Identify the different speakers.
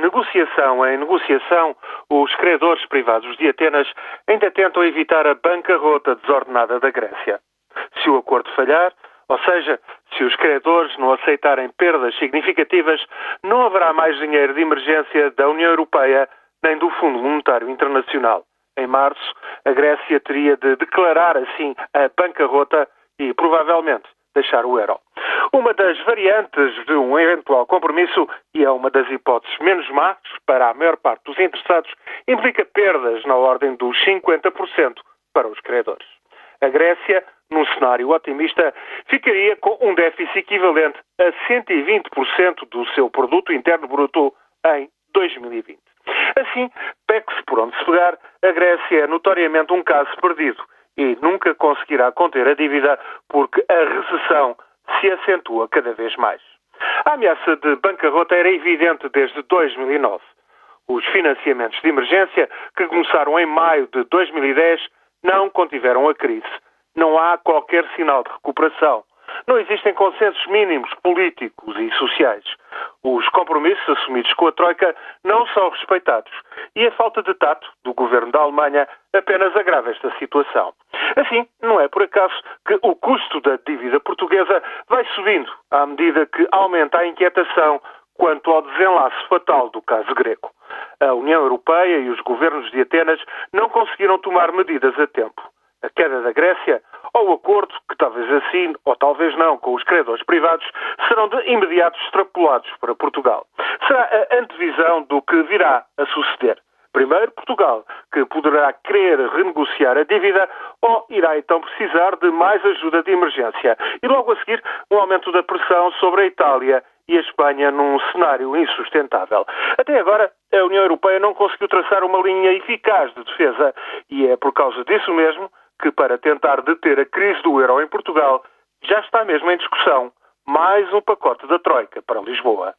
Speaker 1: negociação em negociação, os credores privados de Atenas ainda tentam evitar a bancarrota desordenada da Grécia. Se o acordo falhar, ou seja, se os credores não aceitarem perdas significativas, não haverá mais dinheiro de emergência da União Europeia nem do Fundo Monetário Internacional. Em março, a Grécia teria de declarar assim a bancarrota e, provavelmente, deixar o euro. Uma das variantes de um eventual compromisso, e é uma das hipóteses menos más para a maior parte dos interessados, implica perdas na ordem dos 50% para os credores. A Grécia, num cenário otimista, ficaria com um déficit equivalente a 120% do seu produto interno bruto em 2020. Assim, pegue-se por onde se pegar, a Grécia é notoriamente um caso perdido e nunca conseguirá conter a dívida porque a recessão se acentua cada vez mais. A ameaça de bancarrota era evidente desde 2009. Os financiamentos de emergência, que começaram em maio de 2010, não contiveram a crise. Não há qualquer sinal de recuperação. Não existem consensos mínimos políticos e sociais. Os compromissos assumidos com a Troika não são respeitados e a falta de tato do governo da Alemanha apenas agrava esta situação. Assim, não é por acaso que o custo da dívida portuguesa vai subindo à medida que aumenta a inquietação quanto ao desenlace fatal do caso greco. A União Europeia e os governos de Atenas não conseguiram tomar medidas a tempo. A queda da Grécia ou o acordo, que talvez assim, ou talvez não, com os credores privados, serão de imediato extrapolados para Portugal. Será a antevisão do que virá a suceder. Primeiro, Portugal, que poderá querer renegociar a dívida ou irá então precisar de mais ajuda de emergência. E logo a seguir, um aumento da pressão sobre a Itália e a Espanha num cenário insustentável. Até agora, a União Europeia não conseguiu traçar uma linha eficaz de defesa e é por causa disso mesmo que, para tentar deter a crise do euro em Portugal, já está mesmo em discussão mais um pacote da Troika para Lisboa.